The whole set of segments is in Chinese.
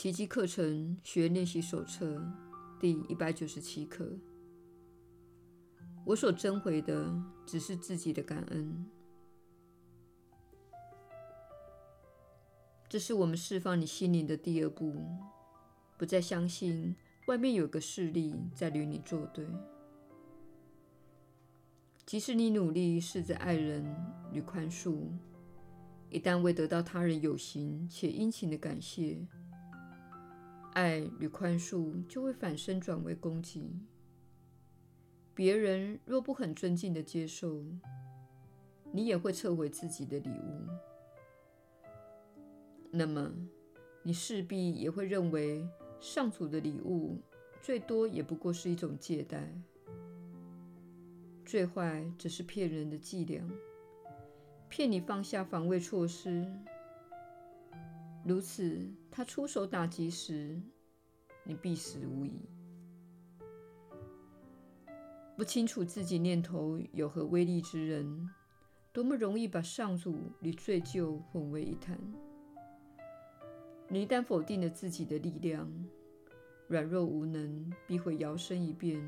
奇迹课程学练习手册第一百九十七课。我所征回的只是自己的感恩。这是我们释放你心灵的第二步，不再相信外面有个势力在与你作对。即使你努力试着爱人与宽恕，一旦未得到他人有形且殷勤的感谢，爱与宽恕就会反身转为攻击。别人若不很尊敬地接受，你也会撤回自己的礼物。那么，你势必也会认为上主的礼物最多也不过是一种借贷。最坏只是骗人的伎俩，骗你放下防卫措施。如此，他出手打击时，你必死无疑。不清楚自己念头有何威力之人，多么容易把上主与罪疚混为一谈。你一旦否定了自己的力量，软弱无能，必会摇身一变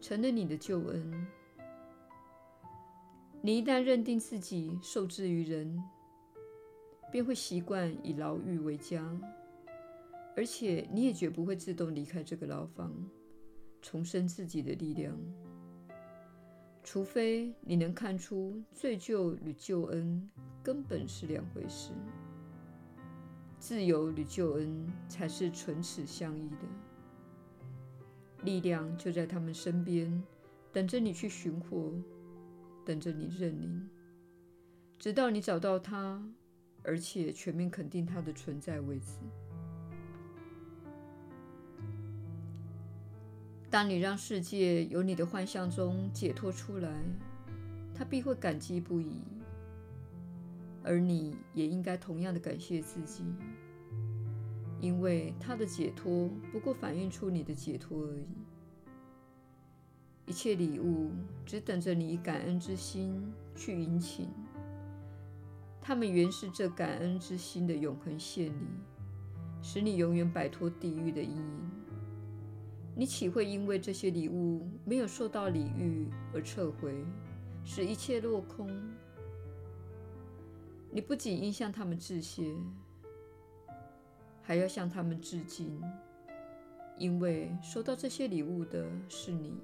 成了你的救恩。你一旦认定自己受制于人，便会习惯以牢狱为家，而且你也绝不会自动离开这个牢房，重生自己的力量，除非你能看出罪疚与救恩根本是两回事，自由与救恩才是唇齿相依的，力量就在他们身边，等着你去寻获，等着你认领，直到你找到它。而且全面肯定它的存在为止。当你让世界由你的幻象中解脱出来，它必会感激不已，而你也应该同样的感谢自己，因为它的解脱不过反映出你的解脱而已。一切礼物只等着你以感恩之心去迎请。他们原是这感恩之心的永恒献礼，使你永远摆脱地狱的阴影。你岂会因为这些礼物没有受到礼遇而撤回，使一切落空？你不仅应向他们致谢，还要向他们致敬，因为收到这些礼物的是你。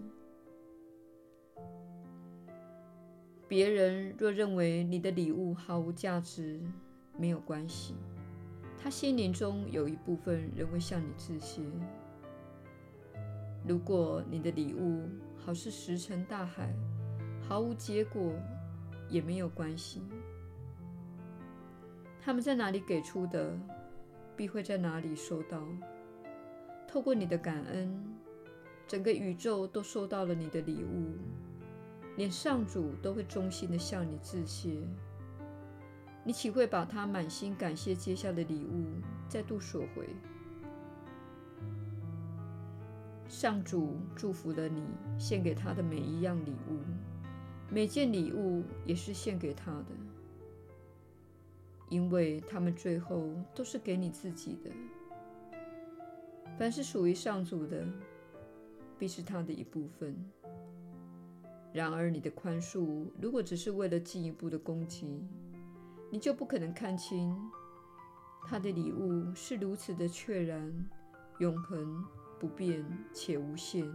别人若认为你的礼物毫无价值，没有关系，他心灵中有一部分仍会向你致谢。如果你的礼物好似石沉大海，毫无结果，也没有关系。他们在哪里给出的，必会在哪里收到。透过你的感恩，整个宇宙都收到了你的礼物。连上主都会衷心地向你致谢，你岂会把他满心感谢接下的礼物再度索回？上主祝福了你献给他的每一样礼物，每件礼物也是献给他的，因为他们最后都是给你自己的。凡是属于上主的，必是他的一部分。然而，你的宽恕如果只是为了进一步的攻击，你就不可能看清他的礼物是如此的确然、永恒、不变且无限。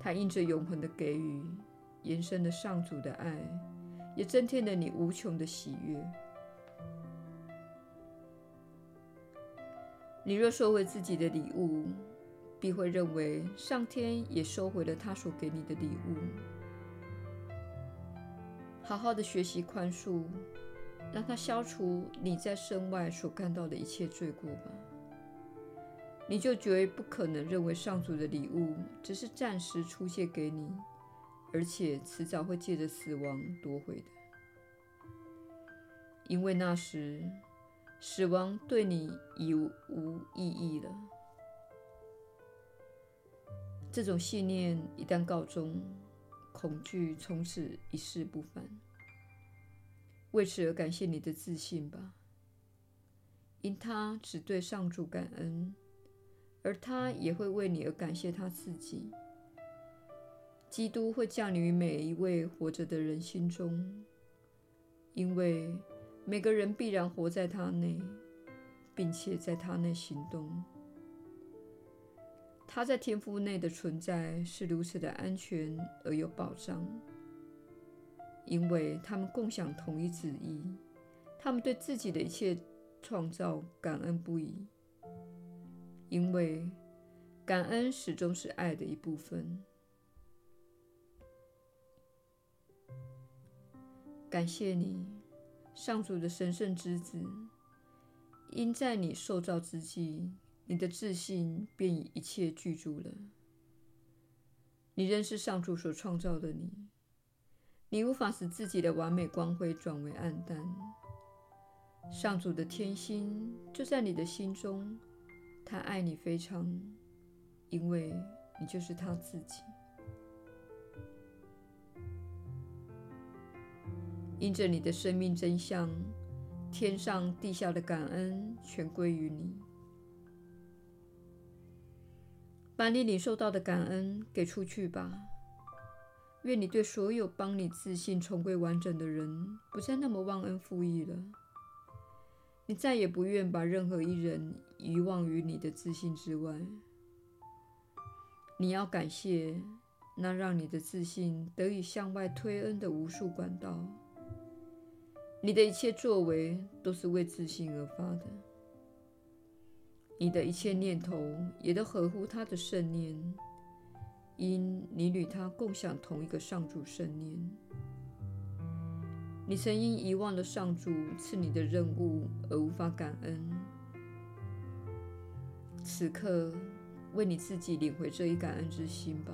他因着永恒的给予，延伸了上主的爱，也增添了你无穷的喜悦。你若收回自己的礼物，必会认为上天也收回了他所给你的礼物。好好的学习宽恕，让它消除你在身外所看到的一切罪过吧。你就绝不可能认为上主的礼物只是暂时出现给你，而且迟早会借着死亡夺回的，因为那时死亡对你已无意义了。这种信念一旦告终，恐惧从此一去不返。为此而感谢你的自信吧，因他只对上主感恩，而他也会为你而感谢他自己。基督会降临于每一位活着的人心中，因为每个人必然活在他内，并且在他内行动。他在天父内的存在是如此的安全而有保障，因为他们共享同一旨意，他们对自己的一切创造感恩不已，因为感恩始终是爱的一部分。感谢你，上主的神圣之子，因在你受造之际，你的自信便以一切具足了。你认识上主所创造的你，你无法使自己的完美光辉转为暗淡。上主的天心就在你的心中，他爱你非常，因为你就是他自己。因着你的生命真相，天上地下的感恩全归于你。把你领受到的感恩给出去吧。愿你对所有帮你自信重归完整的人，不再那么忘恩负义了。你再也不愿把任何一人遗忘于你的自信之外。你要感谢那让你的自信得以向外推恩的无数管道。你的一切作为都是为自信而发的，你的一切念头也都合乎他的圣念，因你与他共享同一个上主圣念。你曾因遗忘了上主赐你的任务而无法感恩，此刻为你自己领回这一感恩之心吧，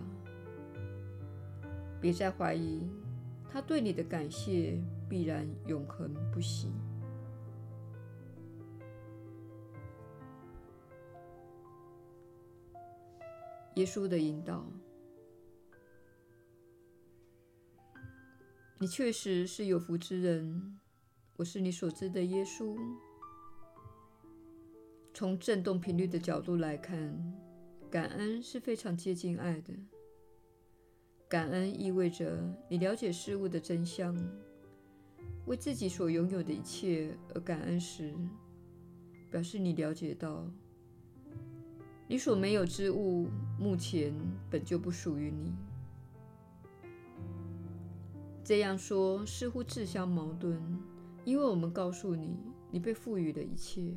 别再怀疑他对你的感谢。必然永恒不息。耶稣的引导，你确实是有福之人。我是你所知的耶稣。从振动频率的角度来看，感恩是非常接近爱的。感恩意味着你了解事物的真相。为自己所拥有的一切而感恩时，表示你了解到，你所没有之物目前本就不属于你。这样说似乎自相矛盾，因为我们告诉你，你被赋予了一切，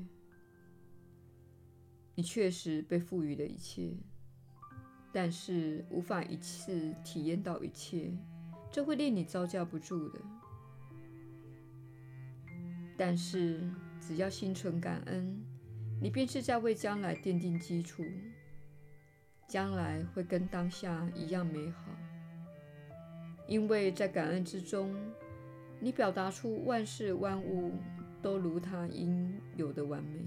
你确实被赋予了一切，但是无法一次体验到一切，这会令你招架不住的。但是，只要心存感恩，你便是在为将来奠定基础。将来会跟当下一样美好，因为在感恩之中，你表达出万事万物都如它应有的完美。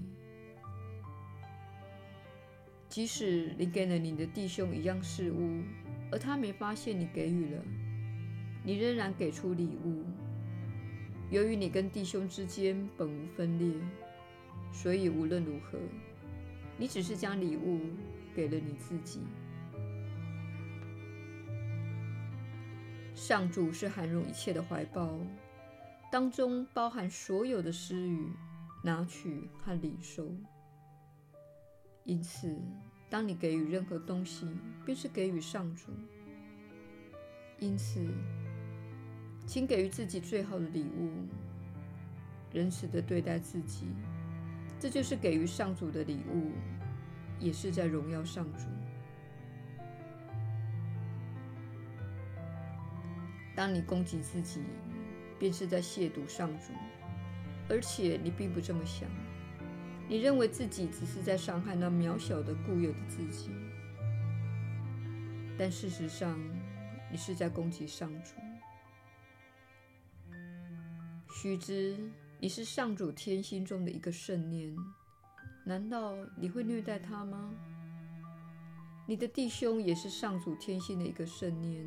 即使你给了你的弟兄一样事物，而他没发现你给予了，你仍然给出礼物。由于你跟弟兄之间本无分裂，所以无论如何，你只是将礼物给了你自己。上主是涵容一切的怀抱，当中包含所有的施予、拿取和领受。因此，当你给予任何东西，便是给予上主。因此。请给予自己最好的礼物，仁慈的对待自己，这就是给予上主的礼物，也是在荣耀上主。当你攻击自己，便是在亵渎上主，而且你并不这么想，你认为自己只是在伤害那渺小的固有的自己，但事实上，你是在攻击上主。须知你是上主天心中的一个圣念，难道你会虐待他吗？你的弟兄也是上主天心的一个圣念，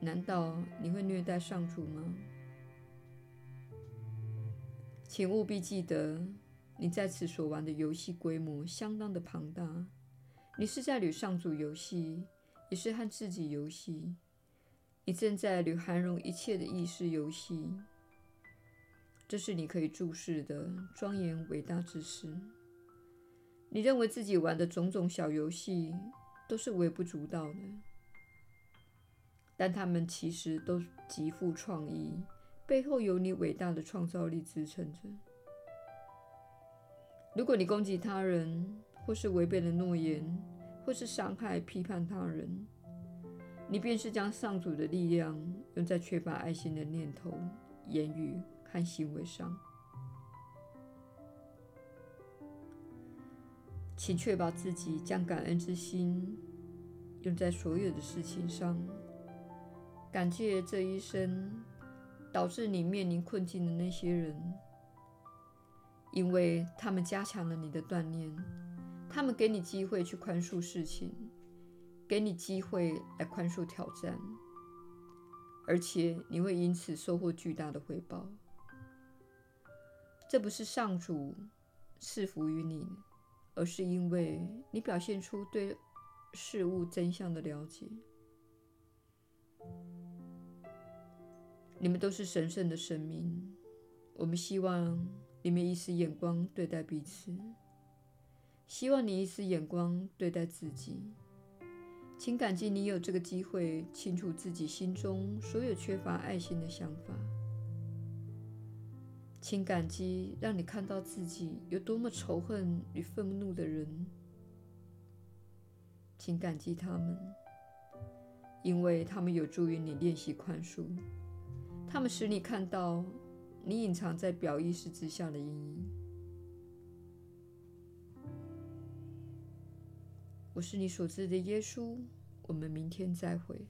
难道你会虐待上主吗？请务必记得，你在此所玩的游戏规模相当的庞大。你是在与上主游戏，也是和自己游戏。你正在与涵容一切的意识游戏。这是你可以注视的庄严伟大之事。你认为自己玩的种种小游戏都是微不足道的，但它们其实都极富创意，背后有你伟大的创造力支撑着。如果你攻击他人，或是违背了诺言，或是伤害、批判他人，你便是将上主的力量用在缺乏爱心的念头、言语和行为上。请确保自己将感恩之心用在所有的事情上，感谢这一生导致你面临困境的那些人，因为他们加强了你的锻炼，他们给你机会去宽恕事情，给你机会来宽恕挑战，而且你会因此收获巨大的回报。这不是上主赐福于你。而是因为你表现出对事物真相的了解。你们都是神圣的神明，我们希望你们以此眼光对待彼此，希望你以此眼光对待自己。请感激你有这个机会清除自己心中所有缺乏爱心的想法。请感激让你看到自己有多么仇恨与愤怒的人，请感激他们，因为他们有助于你练习宽恕，他们使你看到你隐藏在表意识之下的阴影。我是你所知的耶稣，我们明天再会。